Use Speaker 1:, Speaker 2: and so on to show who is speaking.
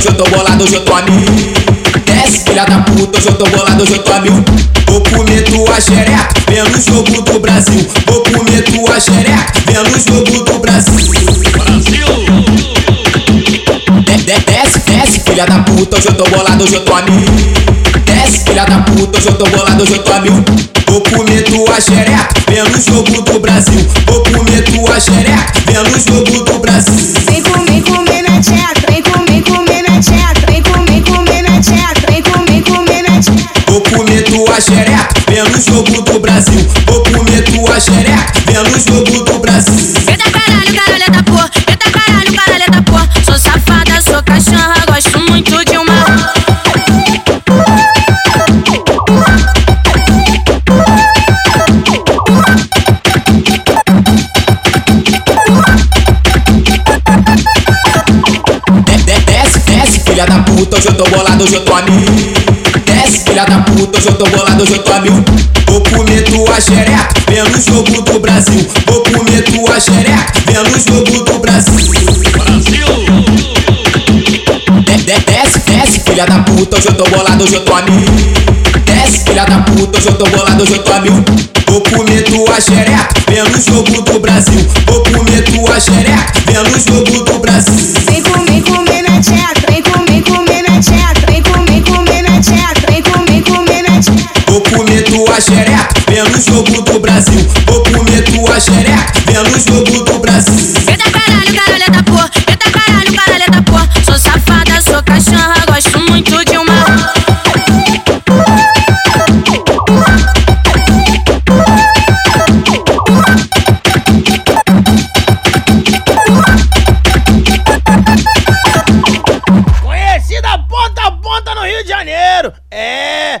Speaker 1: hoje eu tô bolado, hoje eu tô a mil. Desce, filha da puta, hoje eu tô bolado, hoje eu tô a mil. Vou comer tua xereca, pelo jogo do Brasil. Vou comer tua xereca, pelo jogo do Brasil. De- Desce, desce, filha da puta, hoje eu tô bolado, hoje eu tô a mil. Desce, filha da puta, hoje eu tô bolado, hoje eu tô a mil. Vou comer tua xereca, pelo jogo do Brasil. Vou comer tua xereca, pelo jogo do Brasil. Xereca, pelo jogo do Brasil. Vou comer tua xereca, pelo jogo do Brasil.
Speaker 2: Eita caralho, caralho da porra. Eita caralho, caralho da porra. Sou safada, sou cachorra, gosto muito de uma.
Speaker 1: De- de- Desce, desce, filha da puta, hoje eu tô bolado, hoje eu tô a mil. Desce, filha da puta, hoje eu tô bolado, hoje eu tô a mil. Vou comer tua xereca, pelo jogo do Brasil. Vou comer tua xereca, pelo jogo do Brasil. De- de- Desce, desce, filha da puta, hoje eu tô bolado, hoje eu tô a mil. Desce, filha da puta, hoje eu tô bolado, hoje eu tô a mil. Vou comer tua xereca, pelo jogo do Brasil. Vou comer tua xereca, pelo jogo do Brasil. Tua xereca, pelo jogo do Brasil. Vou comer tua xereca, pelo jogo do Brasil.
Speaker 2: Eita caralho, caralho da porra. Eita caralho, caralho da porra. Sou safada, sou cachorra, gosto muito de uma.
Speaker 3: Conhecida ponta a ponta no Rio de Janeiro. É,